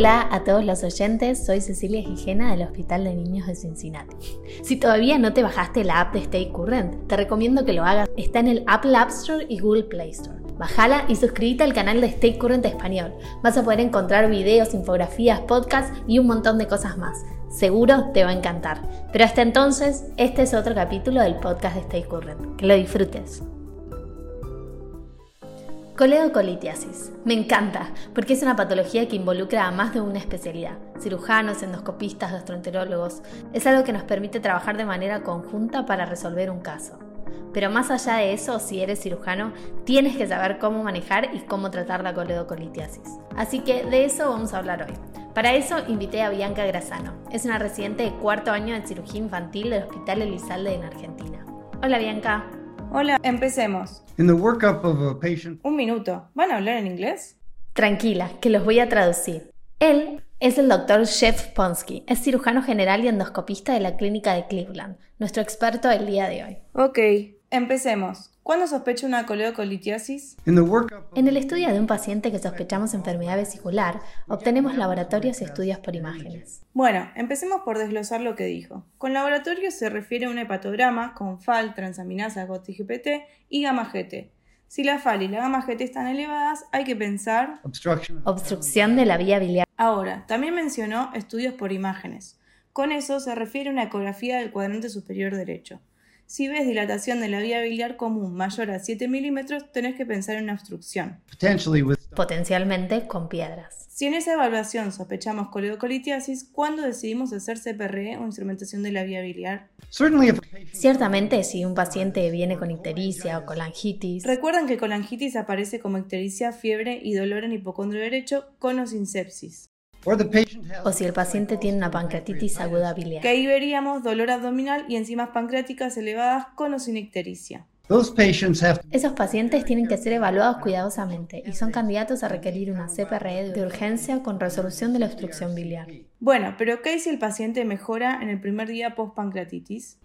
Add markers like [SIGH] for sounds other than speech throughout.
Hola a todos los oyentes, soy Cecilia Gijena del Hospital de Niños de Cincinnati. Si todavía no te bajaste la app de Stay Current, te recomiendo que lo hagas. Está en el Apple App Store y Google Play Store. Bájala y suscríbete al canal de Stay Current Español. Vas a poder encontrar videos, infografías, podcasts y un montón de cosas más. Seguro te va a encantar. Pero hasta entonces, este es otro capítulo del podcast de Stay Current. Que lo disfrutes. Coledocolitiasis. Me encanta, porque es una patología que involucra a más de una especialidad. Cirujanos, endoscopistas, gastroenterólogos. Es algo que nos permite trabajar de manera conjunta para resolver un caso. Pero más allá de eso, si eres cirujano, tienes que saber cómo manejar y cómo tratar la coledocolitiasis. Así que de eso vamos a hablar hoy. Para eso invité a Bianca Grasano. Es una residente de cuarto año de cirugía infantil del Hospital Elizalde en Argentina. Hola Bianca. Hola, empecemos. Un minuto. ¿Van a hablar en inglés? Tranquila, que los voy a traducir. Él es el doctor Jeff Ponsky, es cirujano general y endoscopista de la clínica de Cleveland, nuestro experto del día de hoy. Ok, empecemos. ¿Cuándo sospecha una? En el estudio de un paciente que sospechamos enfermedad vesicular, obtenemos laboratorios y estudios por imágenes. Bueno, empecemos por desglosar lo que dijo. Con laboratorio se refiere a un hepatograma con FAL, transaminasa, GOT-GPT y gamma-GT. Si la FAL y la gamma-GT están elevadas, hay que pensar obstrucción de la vía biliar. Ahora, también mencionó estudios por imágenes. Con eso se refiere a una ecografía del cuadrante superior derecho. Si ves dilatación de la vía biliar común mayor a 7 milímetros, tenés que pensar en una obstrucción. Potencialmente con piedras. Si en esa evaluación sospechamos coledocolitiasis, ¿cuándo decidimos hacer CPRE o instrumentación de la vía biliar? Ciertamente, si un paciente viene con ictericia o colangitis. Recuerden que colangitis aparece como ictericia, fiebre y dolor en hipocondrio derecho con o sin sepsis. O si el paciente tiene una pancreatitis aguda biliar. Que ahí veríamos dolor abdominal y enzimas pancreáticas elevadas con o sin ictericia. Esos pacientes tienen que ser evaluados cuidadosamente y son candidatos a requerir una CPRE de urgencia con resolución de la obstrucción biliar. Bueno, pero ¿qué si el paciente mejora en el primer día post-pancreatitis?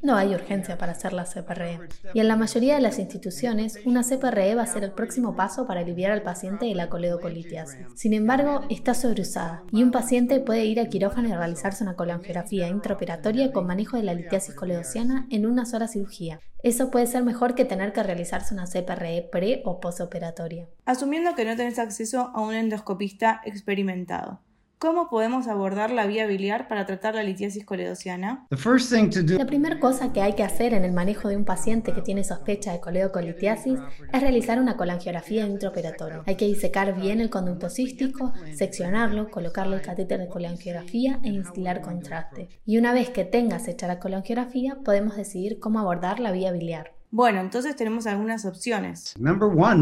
No hay urgencia para hacer la CPRE. Y en la mayoría de las instituciones, una CPRE va a ser el próximo paso para aliviar al paciente de la coledocolitiasis. Sin embargo, está sobreusada y un paciente puede ir a quirófano y realizarse una colangiografía intraoperatoria con manejo de la litiasis coledociana en una sola cirugía. Eso puede ser mejor que tener que realizarse una CPRE pre o postoperatoria. Asumiendo que no tenés acceso a un endoscopista experimentado. ¿Cómo podemos abordar la vía biliar para tratar la litiasis coledociana? La primera cosa que hay que hacer en el manejo de un paciente que tiene sospecha de coledocolitiasis es realizar una colangiografía intraoperatoria. Hay que disecar bien el conducto cístico, seccionarlo, colocarle el catéter de colangiografía e instilar contraste. Y una vez que tengas hecha la colangiografía, podemos decidir cómo abordar la vía biliar. Bueno, entonces tenemos algunas opciones.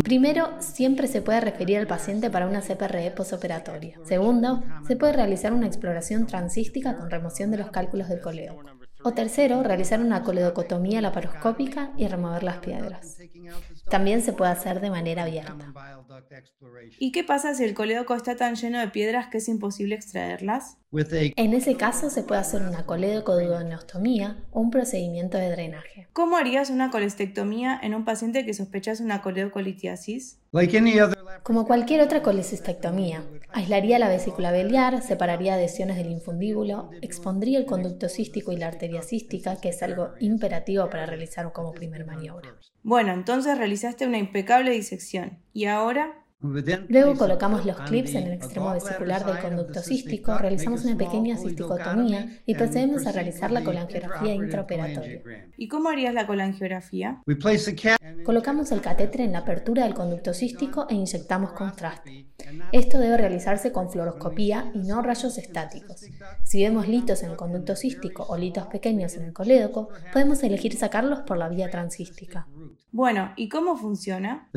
Primero, siempre se puede referir al paciente para una CPRE posoperatoria. Segundo, se puede realizar una exploración transística con remoción de los cálculos del coleo. O tercero, realizar una coledocotomía laparoscópica y remover las piedras. También se puede hacer de manera abierta. ¿Y qué pasa si el colédoco está tan lleno de piedras que es imposible extraerlas? En ese caso se puede hacer una coledocoduodenostomía o un procedimiento de drenaje. ¿Cómo harías una colestectomía en un paciente que sospechas una coledocolitiasis? Como cualquier otra colecistectomía, aislaría la vesícula biliar, separaría adhesiones del infundíbulo, expondría el conducto cístico y la arteria que es algo imperativo para realizar como primer maniobra. Bueno, entonces realizaste una impecable disección. ¿Y ahora? Luego colocamos los clips en el extremo vesicular del conducto cístico, realizamos una pequeña cisticotomía y procedemos a realizar la colangiografía intraoperatoria. ¿Y cómo harías la colangiografía? Colocamos el catéter en la apertura del conducto cístico e inyectamos contraste. Esto debe realizarse con fluoroscopía y no rayos estáticos. Si vemos litos en el conducto cístico o litos pequeños en el colédoco, podemos elegir sacarlos por la vía transística. Bueno, ¿y cómo funciona?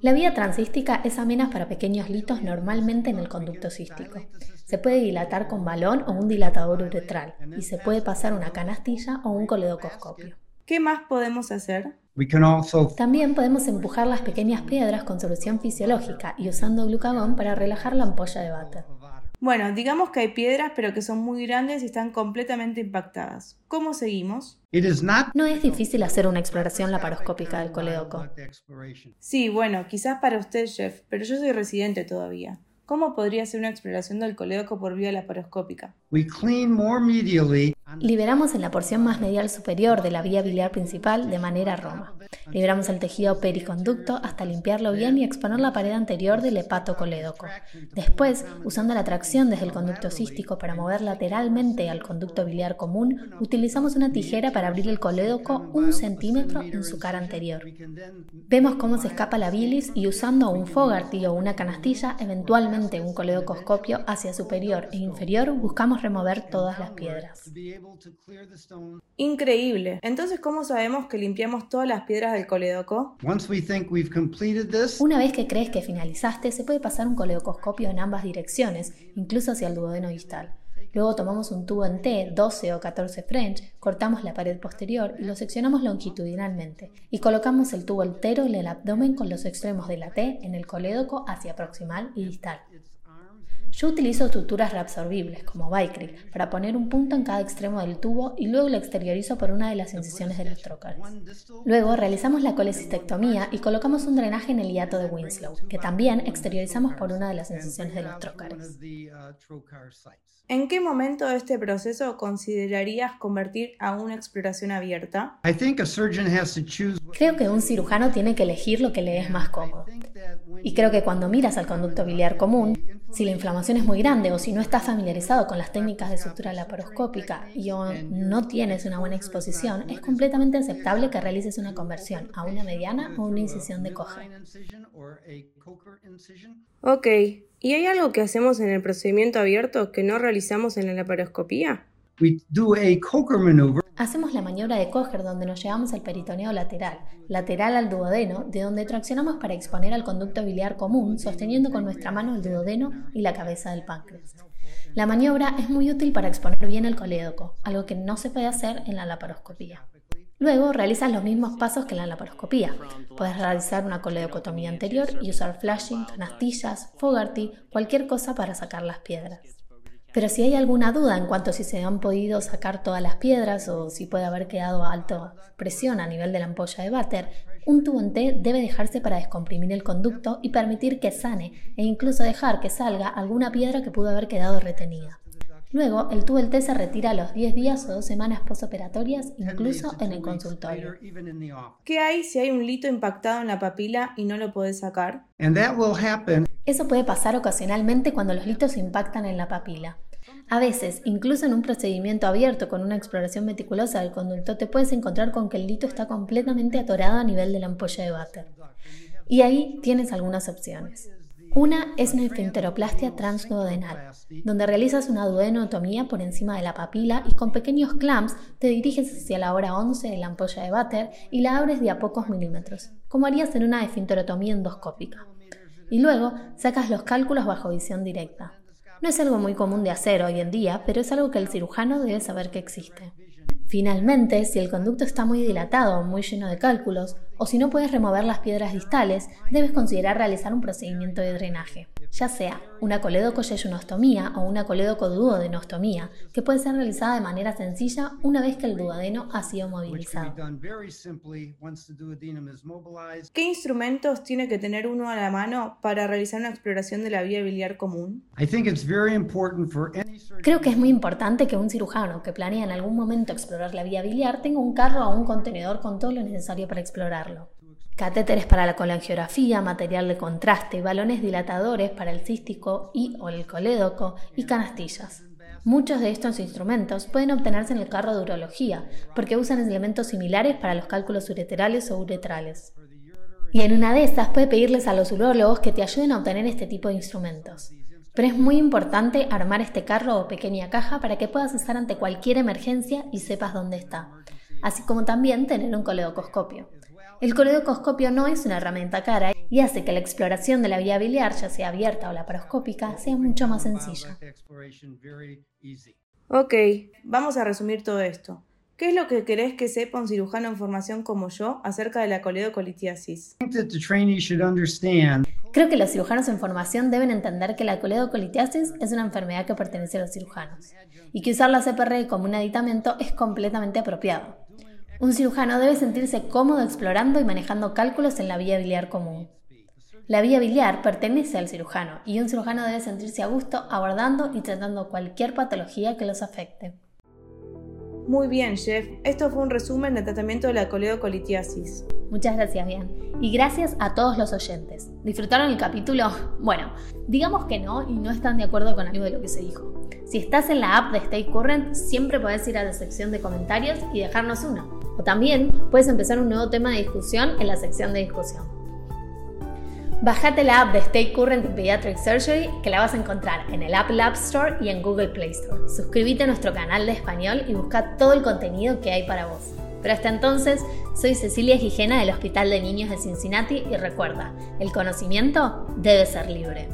La vía transística es amena para pequeños litos normalmente en el conducto cístico. Se puede dilatar con balón o un dilatador uretral y se puede pasar una canastilla o un coledocoscopio. ¿Qué más podemos hacer? También podemos empujar las pequeñas piedras con solución fisiológica y usando glucagón para relajar la ampolla de váter. Bueno, digamos que hay piedras pero que son muy grandes y están completamente impactadas. ¿Cómo seguimos? No es difícil hacer una exploración laparoscópica del coledoco. Sí, bueno, quizás para usted, Jeff, pero yo soy residente todavía. ¿Cómo podría ser una exploración del colédoco por vía laparoscópica? Liberamos en la porción más medial superior de la vía biliar principal de manera roma. Liberamos el tejido periconducto hasta limpiarlo bien y exponer la pared anterior del hepatocolédoco. Después, usando la tracción desde el conducto cístico para mover lateralmente al conducto biliar común, utilizamos una tijera para abrir el colédoco un centímetro en su cara anterior. Vemos cómo se escapa la bilis y usando un Fogarty o una canastilla, eventualmente un coledocoscopio hacia superior e inferior, buscamos remover todas las piedras. Increíble. Entonces, ¿cómo sabemos que limpiamos todas las piedras del colédoco? Una vez que crees que finalizaste, se puede pasar un coledocoscopio en ambas direcciones, incluso hacia el duodeno distal. Luego tomamos un tubo en T, 12 o 14 French, cortamos la pared posterior y lo seccionamos longitudinalmente y colocamos el tubo entero en el abdomen con los extremos de la T en el colédoco hacia proximal y distal. Yo utilizo estructuras reabsorbibles, como Vicryl, para poner un punto en cada extremo del tubo y luego lo exteriorizo por una de las incisiones de los trócares. Luego realizamos la colecistectomía y colocamos un drenaje en el hiato de Winslow, que también exteriorizamos por una de las incisiones de los trócares. ¿En qué momento de este proceso considerarías convertir a una exploración abierta? Creo que un cirujano tiene que elegir lo que le es más cómodo. Y creo que cuando miras al conducto biliar común, si la inflamación es muy grande o si no estás familiarizado con las técnicas de sutura laparoscópica y o no tienes una buena exposición, es completamente aceptable que realices una conversión a una mediana o una incisión de coge. Ok, ¿y hay algo que hacemos en el procedimiento abierto que no realizamos en la laparoscopía? Hacemos la maniobra de Kocher donde nos llevamos al peritoneo lateral, lateral al duodeno, de donde traccionamos para exponer al conducto biliar común, sosteniendo con nuestra mano el duodeno y la cabeza del páncreas. La maniobra es muy útil para exponer bien el colédoco, algo que no se puede hacer en la laparoscopía. Luego realizas los mismos pasos que en la laparoscopía. Puedes realizar una coledocotomía anterior y usar flashing, canastillas, Fogarty, cualquier cosa para sacar las piedras. Pero si hay alguna duda en cuanto a si se han podido sacar todas las piedras o si puede haber quedado a alta presión a nivel de la ampolla de váter, un tubo en T debe dejarse para descomprimir el conducto y permitir que sane e incluso dejar que salga alguna piedra que pudo haber quedado retenida. Luego, el tubo T se retira a los 10 días o 2 semanas postoperatorias, incluso en el consultorio. ¿Qué hay si hay un lito impactado en la papila y no lo puedes sacar? Eso puede pasar ocasionalmente cuando los litos impactan en la papila. A veces, incluso en un procedimiento abierto con una exploración meticulosa del conducto, te puedes encontrar con que el lito está completamente atorado a nivel de la ampolla de váter. Y ahí tienes algunas opciones. Una es una esfinteroplastia transduodenal, donde realizas una duodenotomía por encima de la papila y con pequeños clamps te diriges hacia la hora 11 de la ampolla de váter y la abres de a pocos milímetros, como harías en una esfinterotomía endoscópica. Y luego sacas los cálculos bajo visión directa. No es algo muy común de hacer hoy en día, pero es algo que el cirujano debe saber que existe. Finalmente, si el conducto está muy dilatado o muy lleno de cálculos, o si no puedes remover las piedras distales, debes considerar realizar un procedimiento de drenaje ya sea una coledocoyeyunostomía o una coledocoduodenostomía, que puede ser realizada de manera sencilla una vez que el duodeno ha sido movilizado. ¿Qué instrumentos tiene que tener uno a la mano para realizar una exploración de la vía biliar común? Creo que es muy importante que un cirujano que planea en algún momento explorar la vía biliar tenga un carro o un contenedor con todo lo necesario para explorarlo catéteres para la colangiografía, material de contraste, balones dilatadores para el cístico y o el colédoco y canastillas. Muchos de estos instrumentos pueden obtenerse en el carro de urología, porque usan elementos similares para los cálculos ureterales o uretrales. Y en una de estas puede pedirles a los urólogos que te ayuden a obtener este tipo de instrumentos. Pero es muy importante armar este carro o pequeña caja para que puedas estar ante cualquier emergencia y sepas dónde está, así como también tener un coledocoscopio. El coledocoscopio no es una herramienta cara y hace que la exploración de la vía biliar, ya sea abierta o laparoscópica, sea mucho más sencilla. Ok, vamos a resumir todo esto. ¿Qué es lo que querés que sepa un cirujano en formación como yo acerca de la coledocolitiasis? Creo que los cirujanos en formación deben entender que la coledocolitiasis es una enfermedad que pertenece a los cirujanos y que usar la CPR como un aditamento es completamente apropiado. Un cirujano debe sentirse cómodo explorando y manejando cálculos en la vía biliar común. La vía biliar pertenece al cirujano y un cirujano debe sentirse a gusto abordando y tratando cualquier patología que los afecte. Muy bien, chef. Esto fue un resumen del tratamiento de la coleocolitiasis. Muchas gracias, bien. Y gracias a todos los oyentes. ¿Disfrutaron el capítulo? [LAUGHS] Bueno, digamos que no y no están de acuerdo con algo de lo que se dijo. Si estás en la app de Stay Current, siempre podés ir a la sección de comentarios y dejarnos uno. O también puedes empezar un nuevo tema de discusión en la sección de discusión. Bájate la app de Stay Current Pediatric Surgery que la vas a encontrar en el Apple App Store y en Google Play Store. Suscríbete a nuestro canal de español y busca todo el contenido que hay para vos. Pero hasta entonces, soy Cecilia Gijena del Hospital de Niños de Cincinnati y recuerda, el conocimiento debe ser libre.